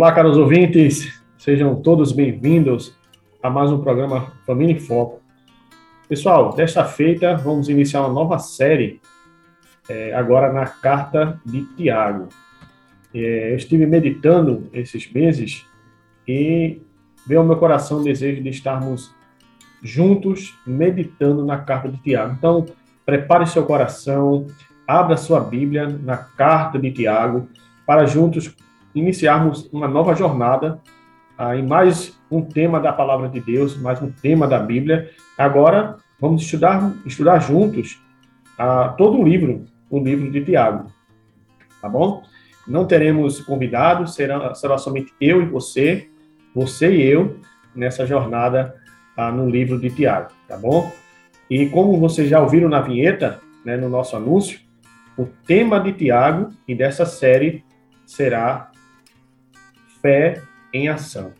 Olá, caros ouvintes, sejam todos bem-vindos a mais um programa Família em Foco. Pessoal, desta feita vamos iniciar uma nova série, é, agora na carta de Tiago. É, eu estive meditando esses meses e veio ao meu coração o desejo de estarmos juntos meditando na carta de Tiago. Então, prepare seu coração, abra sua Bíblia na carta de Tiago, para juntos iniciarmos uma nova jornada ah, em mais um tema da palavra de Deus, mais um tema da Bíblia. Agora vamos estudar, estudar juntos ah, todo o livro, o livro de Tiago. Tá bom? Não teremos convidados, será, será somente eu e você, você e eu, nessa jornada ah, no livro de Tiago, tá bom? E como vocês já ouviram na vinheta, né, no nosso anúncio, o tema de Tiago e dessa série será fé em ação.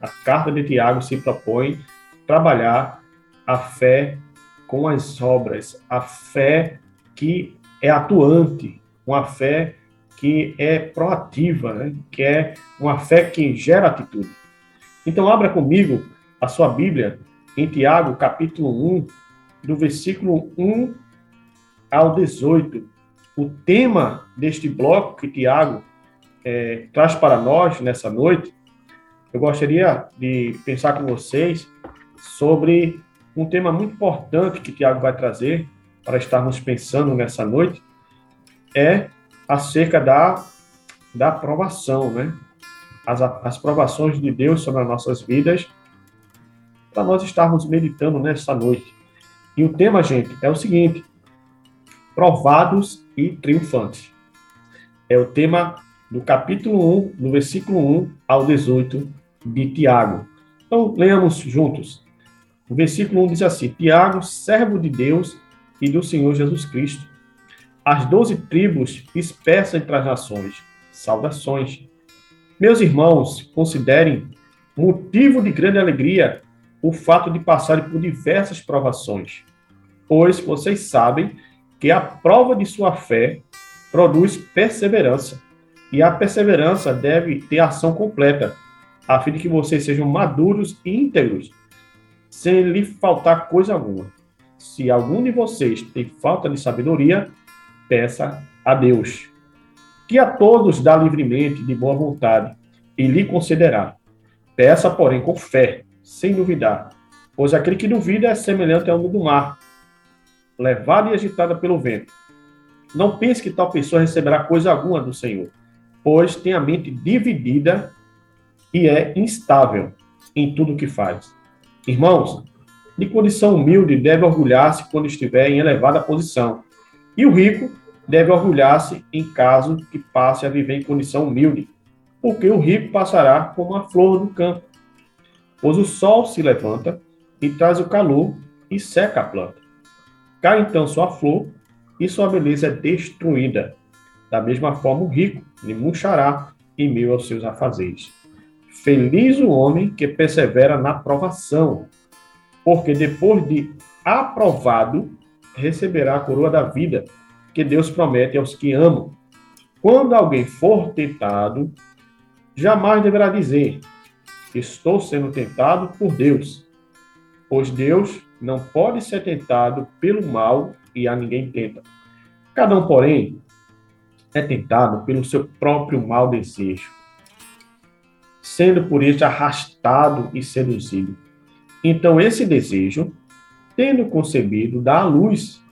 A carta de Tiago se propõe trabalhar a fé com as obras, a fé que é atuante, uma fé que é proativa, né? que é uma fé que gera atitude. Então, abra comigo a sua Bíblia em Tiago, capítulo 1, do versículo 1 ao 18. O tema deste bloco que Tiago é, traz para nós nessa noite, eu gostaria de pensar com vocês sobre um tema muito importante que Tiago vai trazer para estarmos pensando nessa noite, é acerca da, da aprovação, né? As, as provações de Deus sobre as nossas vidas, para nós estarmos meditando nessa noite. E o tema, gente, é o seguinte: provados e triunfantes. É o tema do capítulo 1, do versículo 1 ao 18 de Tiago. Então, leamos juntos. O versículo 1 diz assim: Tiago, servo de Deus e do Senhor Jesus Cristo, as doze tribos dispersas entre as nações, saudações. Meus irmãos, considerem motivo de grande alegria o fato de passarem por diversas provações, pois vocês sabem que a prova de sua fé produz perseverança e a perseverança deve ter ação completa, a fim de que vocês sejam maduros e íntegros, sem lhe faltar coisa alguma. Se algum de vocês tem falta de sabedoria, peça a Deus, que a todos dá livremente, de boa vontade, e lhe concederá. Peça, porém, com fé, sem duvidar, pois aquele que duvida é semelhante ao mundo do mar, levado e agitado pelo vento. Não pense que tal pessoa receberá coisa alguma do Senhor pois tem a mente dividida e é instável em tudo que faz. Irmãos, de condição humilde deve orgulhar-se quando estiver em elevada posição, e o rico deve orgulhar-se em caso que passe a viver em condição humilde, porque o rico passará como a flor do campo. Pois o sol se levanta e traz o calor e seca a planta. Cai então sua flor e sua beleza é destruída. Da mesma forma, o rico lhe murchará em meio aos seus afazeres. Feliz o homem que persevera na provação, porque depois de aprovado, receberá a coroa da vida que Deus promete aos que amam. Quando alguém for tentado, jamais deverá dizer: Estou sendo tentado por Deus, pois Deus não pode ser tentado pelo mal e a ninguém tenta. Cada um, porém, é tentado pelo seu próprio mau desejo, sendo por isso arrastado e seduzido. Então, esse desejo, tendo concebido, dá a luz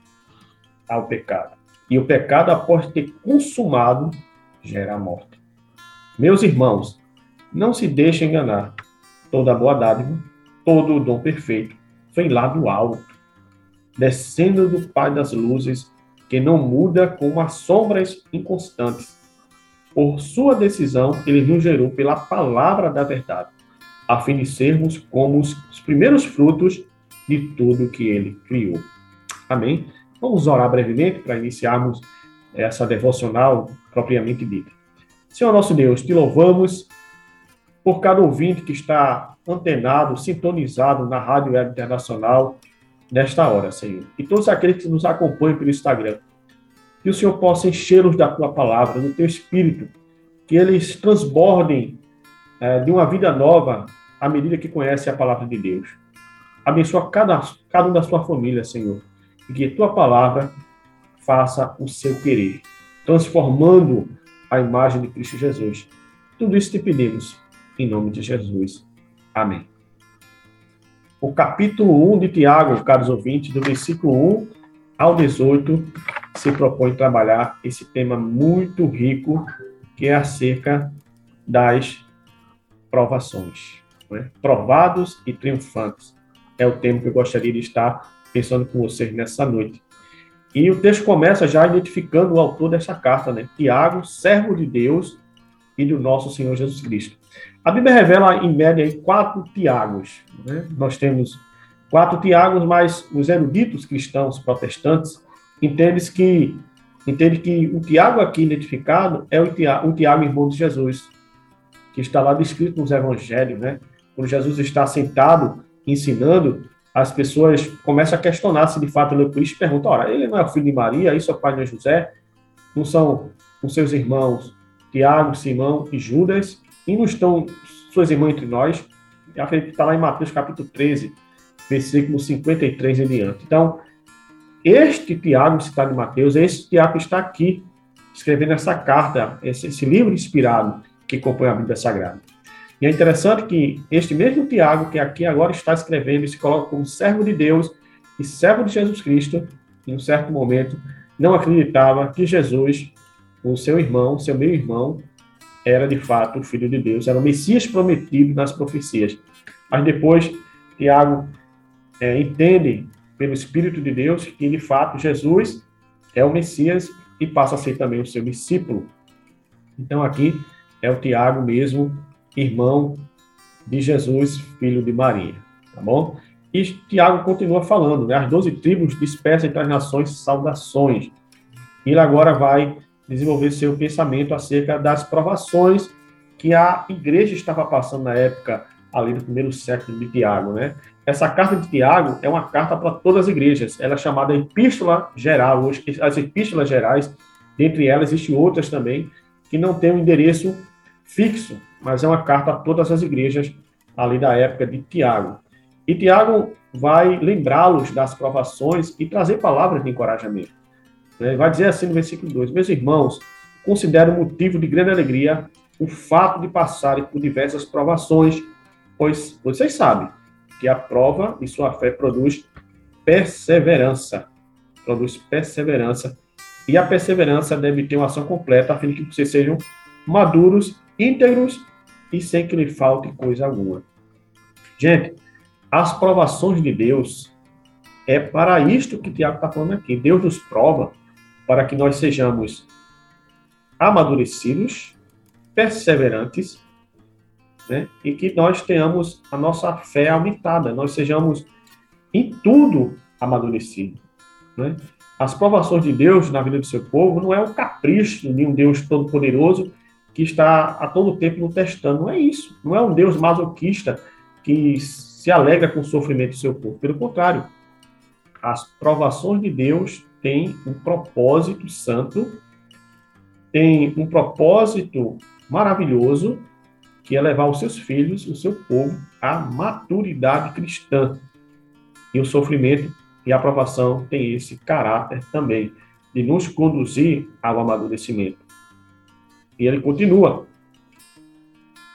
ao pecado. E o pecado, após ter consumado, gera a morte. Meus irmãos, não se deixem enganar. Toda boa dádiva, todo o dom perfeito, vem lá do alto, descendo do Pai das luzes, que não muda como as sombras inconstantes. Por sua decisão, ele nos gerou pela palavra da verdade, a fim de sermos como os primeiros frutos de tudo que ele criou. Amém? Vamos orar brevemente para iniciarmos essa devocional propriamente dita. Senhor nosso Deus, te louvamos por cada ouvinte que está antenado, sintonizado na Rádio Web Internacional nesta hora, Senhor. E todos aqueles que nos acompanham pelo Instagram. Que o Senhor possa enchê-los da tua palavra, do teu espírito, que eles transbordem é, de uma vida nova à medida que conhecem a palavra de Deus. Abençoa cada, cada um da sua família, Senhor, e que tua palavra faça o seu querer, transformando a imagem de Cristo Jesus. Tudo isso te pedimos, em nome de Jesus. Amém. O capítulo 1 de Tiago, caros ouvintes, do versículo 1 ao 18, se propõe trabalhar esse tema muito rico, que é acerca das provações. É? Provados e triunfantes. É o tema que eu gostaria de estar pensando com vocês nessa noite. E o texto começa já identificando o autor dessa carta, né? Tiago, servo de Deus e do nosso Senhor Jesus Cristo. A Bíblia revela, em média, quatro Tiagos. Né? Nós temos quatro Tiagos, mas os eruditos cristãos protestantes entendem que, entendem que o Tiago aqui identificado é o Tiago, o Tiago irmão de Jesus, que está lá descrito nos evangelhos. Né? Quando Jesus está sentado ensinando, as pessoas começam a questionar se de fato ele é o Cristo e perguntam, ora, ele não é o filho de Maria, isso é o pai de José? Não são os seus irmãos Tiago, Simão e Judas? E não estão suas irmãs entre nós? Está lá em Mateus capítulo 13, versículo 53 em diante. Então, este Tiago citado em Mateus, este Tiago está aqui, escrevendo essa carta, esse, esse livro inspirado que compõe a Bíblia Sagrada. E é interessante que este mesmo Tiago, que aqui agora está escrevendo se coloca como servo de Deus e servo de Jesus Cristo, em um certo momento, não acreditava que Jesus, o seu irmão, seu meio irmão, era de fato o Filho de Deus, era o Messias prometido nas profecias. Mas depois, Tiago é, entende pelo Espírito de Deus que de fato Jesus é o Messias e passa a ser também o seu discípulo. Então aqui é o Tiago mesmo, irmão de Jesus, filho de Maria, tá bom? E Tiago continua falando, né? As doze tribos dispersam entre as nações saudações. Ele agora vai desenvolver seu pensamento acerca das provações que a igreja estava passando na época ali do primeiro século de Tiago, né? Essa carta de Tiago é uma carta para todas as igrejas. Ela é chamada Epístola Geral. As epístolas gerais, dentre elas existem outras também que não têm um endereço fixo, mas é uma carta a todas as igrejas ali da época de Tiago. E Tiago vai lembrá-los das provações e trazer palavras de encorajamento. Né? Vai dizer assim no versículo 2: Meus irmãos, considero motivo de grande alegria o fato de passarem por diversas provações, pois vocês sabem que a prova de sua fé produz perseverança. Produz perseverança. E a perseverança deve ter uma ação completa, a fim de que vocês sejam maduros, íntegros e sem que lhe falte coisa alguma. Gente, as provações de Deus é para isto que Tiago está falando aqui. Deus nos prova para que nós sejamos amadurecidos, perseverantes, né? e que nós tenhamos a nossa fé aumentada, nós sejamos em tudo amadurecidos. Né? As provações de Deus na vida do seu povo não é um capricho de um Deus todo-poderoso que está a todo tempo no testando. Não é isso. Não é um Deus masoquista que se alegra com o sofrimento do seu povo. Pelo contrário, as provações de Deus tem um propósito santo, tem um propósito maravilhoso, que é levar os seus filhos, o seu povo, à maturidade cristã. E o sofrimento e a aprovação tem esse caráter também, de nos conduzir ao amadurecimento. E ele continua.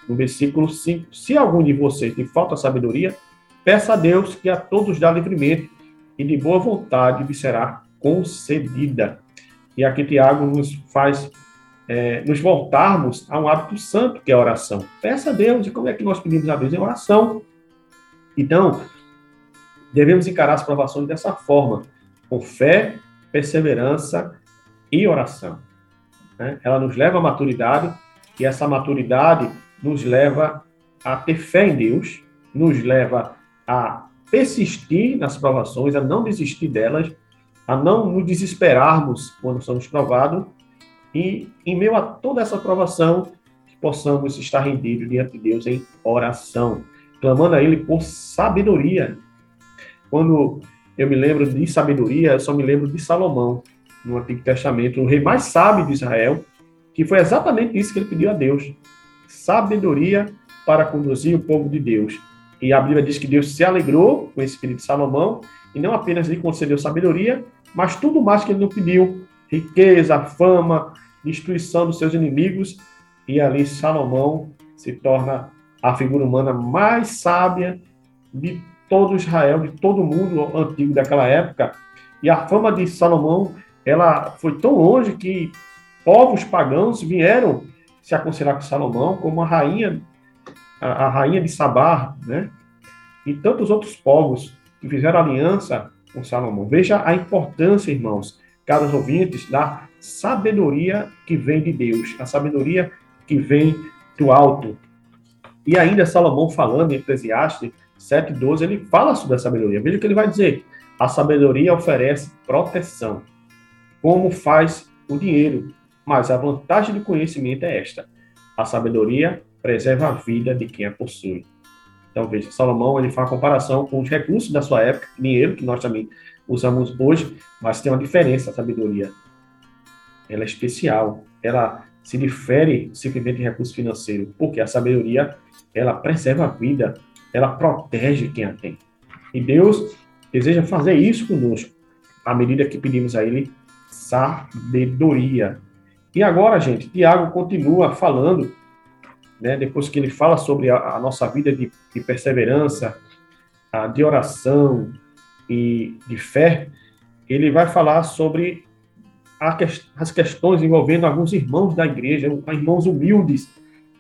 No versículo 5: Se algum de vocês tem falta sabedoria, peça a Deus que a todos dá livremente e de boa vontade lhe será concedida. E aqui Tiago nos faz é, nos voltarmos a um hábito santo, que é a oração. Peça a Deus, e como é que nós pedimos a Deus? Em oração. Então, devemos encarar as provações dessa forma, com fé, perseverança e oração. Né? Ela nos leva à maturidade, e essa maturidade nos leva a ter fé em Deus, nos leva a persistir nas provações, a não desistir delas, a não nos desesperarmos quando somos provados, e em meio a toda essa provação, que possamos estar rendidos diante de Deus em oração, clamando a Ele por sabedoria. Quando eu me lembro de sabedoria, eu só me lembro de Salomão, no Antigo Testamento, o rei mais sábio de Israel, que foi exatamente isso que ele pediu a Deus: sabedoria para conduzir o povo de Deus. E a Bíblia diz que Deus se alegrou com esse pedido de Salomão e não apenas lhe concedeu sabedoria, mas tudo mais que ele não pediu: riqueza, fama, destruição dos seus inimigos. E ali Salomão se torna a figura humana mais sábia de todo Israel, de todo o mundo antigo daquela época. E a fama de Salomão, ela foi tão longe que povos pagãos vieram se aconselhar com Salomão, como a rainha, a, a rainha de Sabá, né? E tantos outros povos que fizeram aliança com Salomão. Veja a importância, irmãos, caros ouvintes, da sabedoria que vem de Deus, a sabedoria que vem do alto. E ainda Salomão falando em Eclesiastes 7,12, ele fala sobre a sabedoria. Veja o que ele vai dizer. A sabedoria oferece proteção, como faz o dinheiro. Mas a vantagem do conhecimento é esta. A sabedoria preserva a vida de quem a possui. Então, veja, Salomão ele faz a comparação com os recursos da sua época, dinheiro, que nós também usamos hoje, mas tem uma diferença a sabedoria. Ela é especial, ela se difere simplesmente de recurso financeiro, porque a sabedoria, ela preserva a vida, ela protege quem a tem. E Deus deseja fazer isso conosco, à medida que pedimos a Ele sabedoria. E agora, gente, Tiago continua falando, né, depois que ele fala sobre a, a nossa vida de, de perseverança, a, de oração, e de fé, ele vai falar sobre as questões envolvendo alguns irmãos da igreja, irmãos humildes.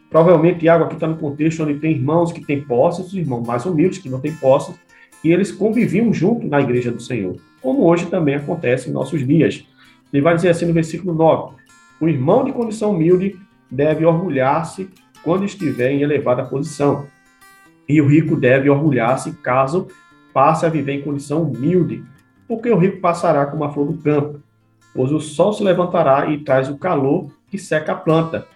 Provavelmente Tiago aqui está no contexto onde tem irmãos que têm posses, irmãos mais humildes que não têm posses, e eles conviviam junto na igreja do Senhor, como hoje também acontece em nossos dias. Ele vai dizer assim no versículo 9: O irmão de condição humilde deve orgulhar-se quando estiver em elevada posição, e o rico deve orgulhar-se caso passe a viver em condição humilde, porque o rico passará como a flor do campo, pois o sol se levantará e traz o calor que seca a planta.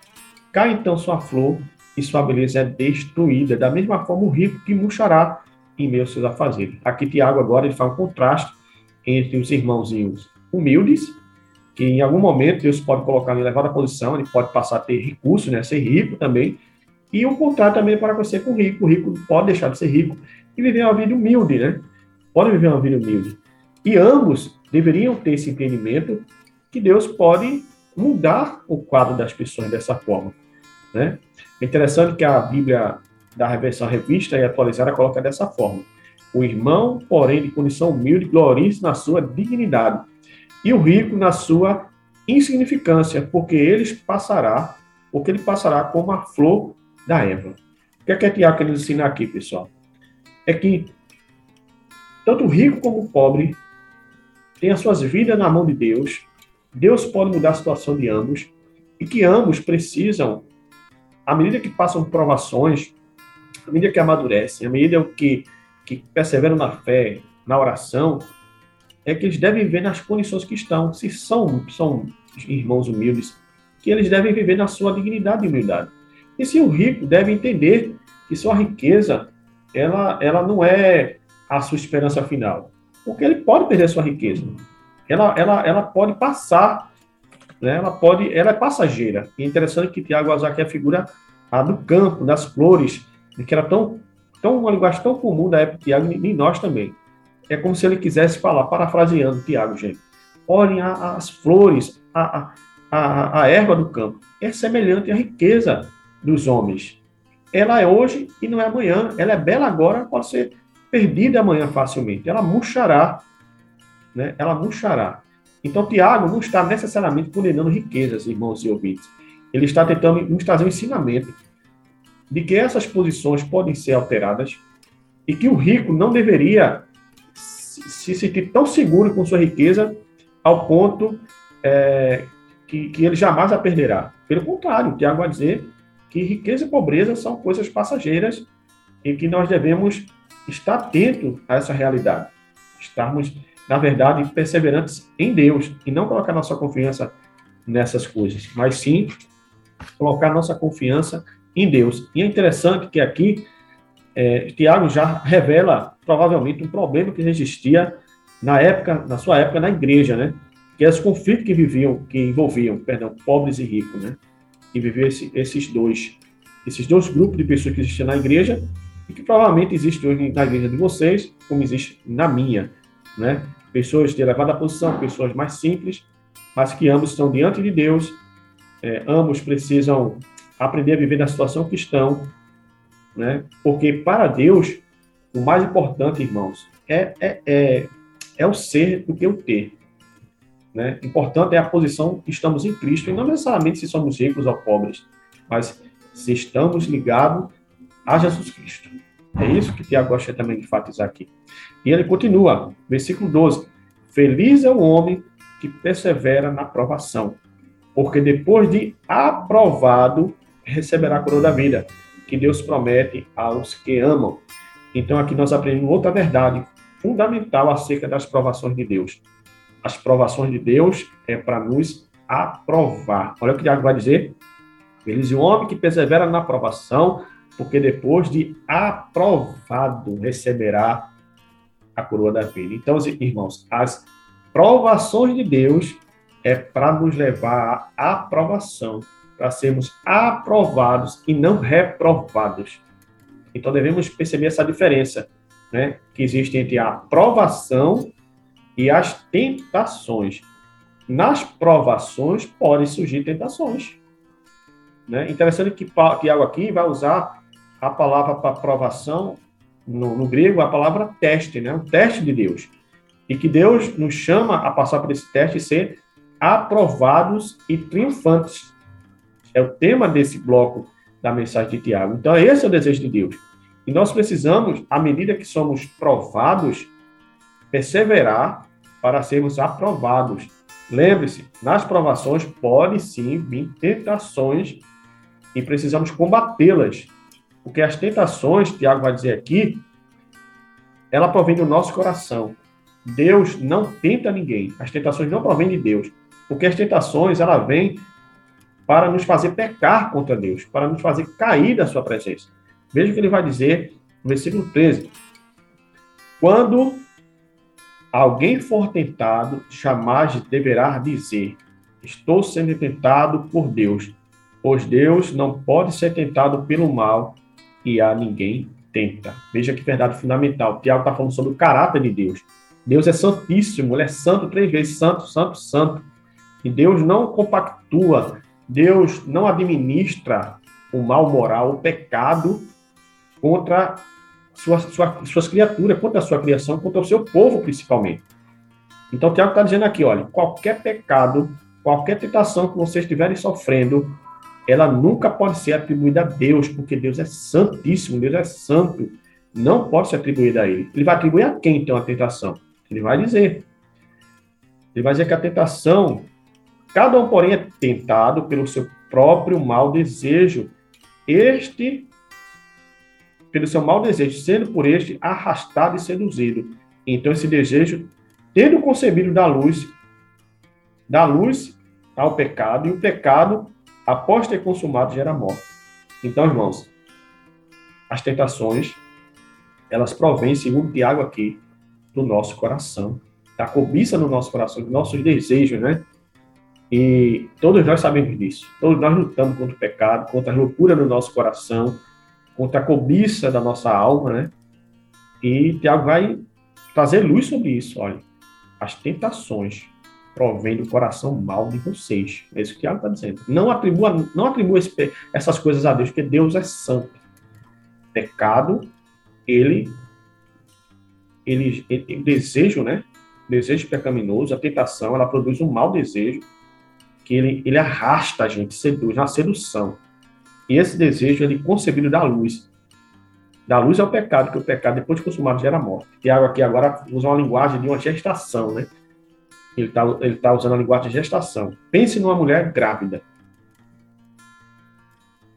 Cai então sua flor e sua beleza é destruída, da mesma forma o rico que murchará em meio aos seus afazeres. Aqui Tiago agora ele faz um contraste entre os irmãozinhos humildes, que em algum momento Deus pode colocar em elevada posição, ele pode passar a ter recursos, né, ser rico também, e o contrário também para acontecer com o rico. O rico pode deixar de ser rico e viver uma vida humilde, né? Podem viver uma vida humilde. E ambos deveriam ter esse entendimento que Deus pode mudar o quadro das pessoas dessa forma, né? É interessante que a Bíblia da Reversão Revista e Atualizada coloca dessa forma. O irmão, porém, de condição humilde, glorie-se na sua dignidade, e o rico na sua insignificância, porque eles passará, porque ele passará como a flor da Eva. O que é que é Tiago nos ensinar aqui, pessoal? é que tanto o rico como o pobre têm as suas vidas na mão de Deus. Deus pode mudar a situação de ambos e que ambos precisam, à medida que passam provações, à medida que amadurecem, à medida que, que perseveram na fé, na oração, é que eles devem viver nas condições que estão. Se são, são irmãos humildes, que eles devem viver na sua dignidade e humildade. E se o rico deve entender que sua riqueza ela, ela não é a sua esperança final. Porque ele pode perder sua riqueza. Ela, ela, ela pode passar, né? ela, pode, ela é passageira. E é interessante que Tiago Azar é a figura a do campo, das flores, que era tão, tão uma linguagem tão comum da época de Tiago, e nós também. É como se ele quisesse falar, parafraseando Tiago, gente. Olhem as flores, a, a, a, erva do campo é semelhante à riqueza dos homens. Ela é hoje e não é amanhã. Ela é bela agora, pode ser perdida amanhã facilmente. Ela murchará. Né? Ela murchará. Então, Tiago não está necessariamente condenando riquezas, irmãos e ouvintes. Ele está tentando nos trazer um ensinamento de que essas posições podem ser alteradas e que o rico não deveria se sentir tão seguro com sua riqueza ao ponto é, que, que ele jamais a perderá. Pelo contrário, Tiago vai dizer que riqueza e pobreza são coisas passageiras e que nós devemos estar atentos a essa realidade. Estarmos, na verdade, perseverantes em Deus e não colocar nossa confiança nessas coisas, mas sim colocar nossa confiança em Deus. E é interessante que aqui é, Tiago já revela provavelmente um problema que existia na época, na sua época na igreja, né? Que é os conflitos que viviam, que envolviam, perdão, pobres e ricos, né? E viver esse, esses dois, esses dois grupos de pessoas que existiam na igreja e que provavelmente existe hoje na igreja de vocês, como existe na minha, né? Pessoas de elevada posição, pessoas mais simples, mas que ambos estão diante de Deus, é, ambos precisam aprender a viver na situação que estão, né? Porque para Deus, o mais importante, irmãos, é, é, é, é o ser do que o ter. Né? Importante é a posição que estamos em Cristo, e não necessariamente se somos ricos ou pobres, mas se estamos ligados a Jesus Cristo. É isso que Tiago gosta também de enfatizar aqui. E ele continua, versículo 12: Feliz é o homem que persevera na provação, porque depois de aprovado, receberá a coroa da vida, que Deus promete aos que amam. Então aqui nós aprendemos outra verdade fundamental acerca das provações de Deus. As provações de Deus é para nos aprovar. Olha o que Tiago vai dizer. Feliz o homem que persevera na aprovação, porque depois de aprovado receberá a coroa da vida. Então, irmãos, as provações de Deus é para nos levar à aprovação para sermos aprovados e não reprovados. Então devemos perceber essa diferença, né, que existe entre a aprovação e as tentações. Nas provações podem surgir tentações. Né? Interessante que Tiago aqui vai usar a palavra para aprovação no, no, grego a palavra teste, né? Um teste de Deus. E que Deus nos chama a passar por esse teste e ser aprovados e triunfantes. É o tema desse bloco da mensagem de Tiago. Então, esse é o desejo de Deus. E nós precisamos, à medida que somos provados, perseverar para sermos aprovados. Lembre-se, nas provações pode sim vir tentações e precisamos combatê-las. Porque as tentações, Tiago vai dizer aqui, ela provém do nosso coração. Deus não tenta ninguém. As tentações não provêm de Deus. Porque as tentações, ela vem para nos fazer pecar contra Deus, para nos fazer cair da sua presença. Veja o que ele vai dizer no versículo 13. Quando alguém for tentado, jamais deverá dizer: Estou sendo tentado por Deus, pois Deus não pode ser tentado pelo mal e a ninguém tenta. Veja que verdade fundamental. Tiago está falando sobre o caráter de Deus. Deus é santíssimo, ele é santo três vezes, santo, santo, santo. E Deus não compactua Deus não administra o mal moral, o pecado contra suas, sua, suas criaturas, contra a sua criação, contra o seu povo, principalmente. Então, Tiago está dizendo aqui, olha, qualquer pecado, qualquer tentação que vocês estiverem sofrendo, ela nunca pode ser atribuída a Deus, porque Deus é santíssimo, Deus é santo. Não pode ser atribuída a Ele. Ele vai atribuir a quem, então, a tentação? Ele vai dizer. Ele vai dizer que a tentação Cada um, porém, é tentado pelo seu próprio mau desejo. Este, pelo seu mau desejo, sendo por este arrastado e seduzido. Então, esse desejo, tendo concebido da luz, da luz ao pecado, e o pecado, após ter consumado, gera morte. Então, irmãos, as tentações, elas provêm, segundo Tiago aqui, do nosso coração, da cobiça no nosso coração, dos nossos desejos, né? E todos nós sabemos disso. Todos nós lutamos contra o pecado, contra a loucura do nosso coração, contra a cobiça da nossa alma, né? E Tiago vai trazer luz sobre isso. Olha, as tentações, provém do coração mal de vocês. É isso que Tiago está dizendo. Não atribua, não atribua esse, essas coisas a Deus, porque Deus é santo. Pecado, ele, ele, ele o desejo, né? Desejo pecaminoso, a tentação, ela produz um mau desejo que ele, ele arrasta a gente, seduz, uma sedução. E esse desejo, ele concebido da luz. Da luz é o pecado, que o pecado, depois de consumado, gera morte. Tiago aqui agora usa uma linguagem de uma gestação, né? Ele está ele tá usando a linguagem de gestação. Pense numa mulher grávida.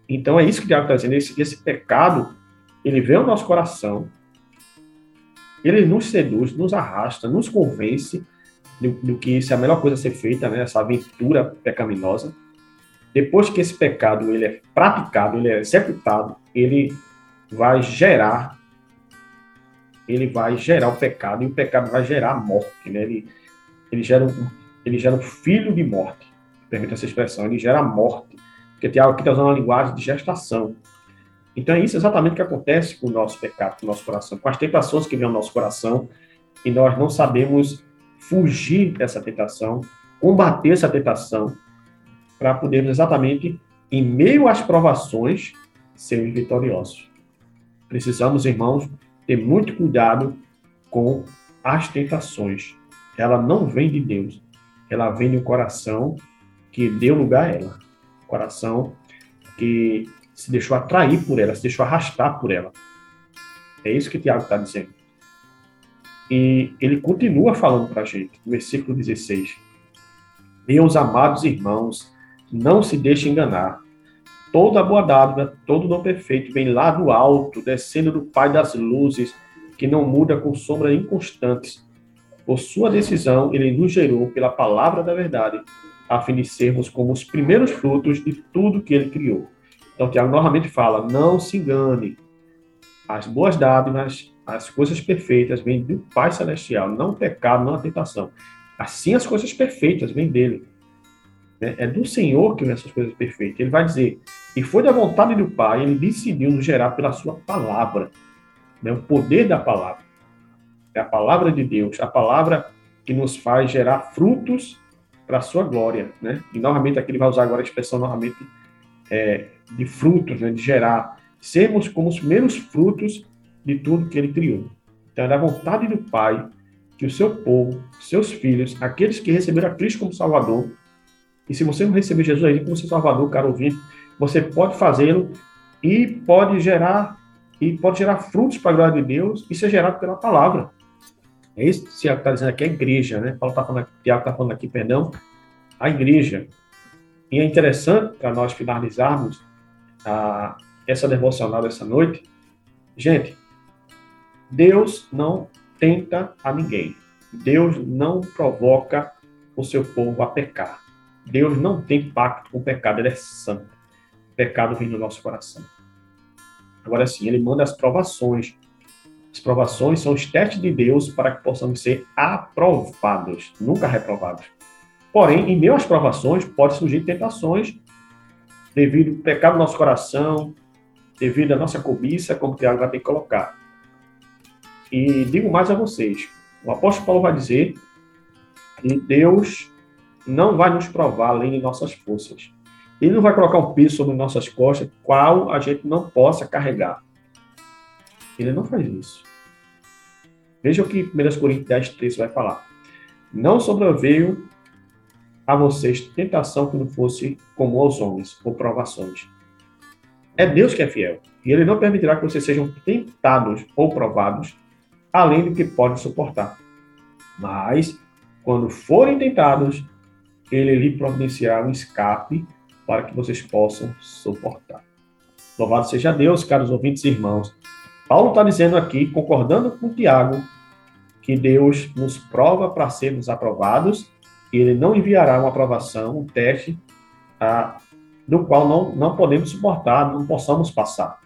Então é isso que o está dizendo. Esse, esse pecado, ele vem ao nosso coração, ele nos seduz, nos arrasta, nos convence do, do, que isso é a melhor coisa a ser feita, né? essa aventura pecaminosa. Depois que esse pecado ele é praticado, ele é executado, ele vai gerar ele vai gerar o pecado e o pecado vai gerar a morte, né? Ele, ele gera um, ele gera um filho de morte, permita essa expressão, ele gera a morte, porque tem algo que está usando a linguagem de gestação. Então é isso exatamente que acontece com o nosso pecado, com o nosso coração, com as tentações que vêm ao nosso coração, e nós não sabemos fugir dessa tentação, combater essa tentação, para podermos exatamente, em meio às provações, sermos vitoriosos. Precisamos, irmãos, ter muito cuidado com as tentações. Ela não vem de Deus, ela vem do coração que deu lugar a ela. Coração que se deixou atrair por ela, se deixou arrastar por ela. É isso que Tiago está dizendo. E ele continua falando para a gente, no versículo 16: Meus amados irmãos, não se deixe enganar. Toda boa dádiva, todo dom perfeito vem lá do alto, descendo do Pai das luzes, que não muda com sombras inconstantes. Por sua decisão, ele nos gerou pela palavra da verdade, a fim de sermos como os primeiros frutos de tudo que ele criou. Então, Tiago novamente fala: não se engane. As boas dádivas, as coisas perfeitas vêm do Pai Celestial, não o pecado, não a tentação. Assim, as coisas perfeitas vêm dele. Né? É do Senhor que vem essas coisas perfeitas. Ele vai dizer: e foi da vontade do Pai, ele decidiu nos gerar pela sua palavra. Né? O poder da palavra. É a palavra de Deus, a palavra que nos faz gerar frutos para a sua glória. Né? E novamente aqui ele vai usar agora a expressão novamente é, de frutos, né? de gerar. Sermos como os primeiros frutos de tudo que ele criou. Então é da vontade do Pai que o seu povo, seus filhos, aqueles que receberam a Cristo como Salvador, e se você não receber Jesus aí como seu Salvador, caro ouvinte, você pode fazê-lo e pode gerar e pode gerar frutos para a glória de Deus e ser gerado pela palavra. É isso que está dizendo aqui, a igreja, né? Paulo está falando, Tiago está falando aqui, perdão, a igreja. E é interessante para nós finalizarmos a, essa devocional dessa noite. Gente, Deus não tenta a ninguém. Deus não provoca o seu povo a pecar. Deus não tem pacto com o pecado, ele é santo. O pecado vem no nosso coração. Agora sim, ele manda as provações. As provações são os testes de Deus para que possamos ser aprovados, nunca reprovados. Porém, em meio às provações, pode surgir tentações devido ao pecado do nosso coração, devido à nossa cobiça, como o Tiago vai ter que colocar. E digo mais a vocês: o apóstolo Paulo vai dizer que Deus não vai nos provar além de nossas forças. Ele não vai colocar um peso sobre nossas costas, qual a gente não possa carregar. Ele não faz isso. Veja o que 1 Coríntios 10, 13 vai falar. Não sobreveio a vocês tentação que não fosse como aos homens, ou provações. É Deus que é fiel. E Ele não permitirá que vocês sejam tentados ou provados, além do que podem suportar. Mas, quando forem tentados, Ele lhe providenciará um escape para que vocês possam suportar. Louvado seja Deus, caros ouvintes e irmãos. Paulo está dizendo aqui, concordando com Tiago, que Deus nos prova para sermos aprovados e ele não enviará uma aprovação, um teste, ah, do qual não, não podemos suportar, não possamos passar.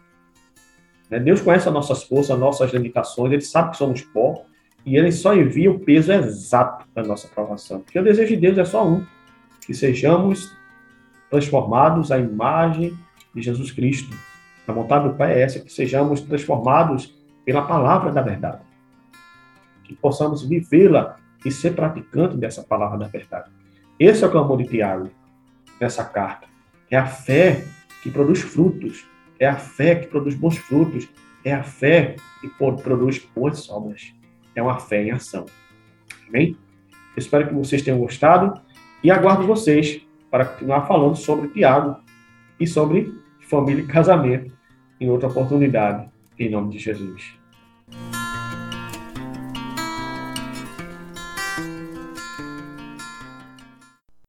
Né? Deus conhece as nossas forças, as nossas limitações, ele sabe que somos pó, e ele só envia o peso exato da nossa aprovação. Porque o desejo de Deus é só um, que sejamos transformados à imagem de Jesus Cristo. A vontade do Pai é essa, que sejamos transformados pela palavra da verdade. Que possamos vivê-la e ser praticante dessa palavra da verdade. Esse é o clamor de Tiago nessa carta. É a fé que produz frutos, é a fé que produz bons frutos, é a fé que produz boas obras. É uma fé em ação. Amém? Espero que vocês tenham gostado e aguardo vocês para continuar falando sobre Tiago e sobre família e casamento em outra oportunidade, em nome de Jesus.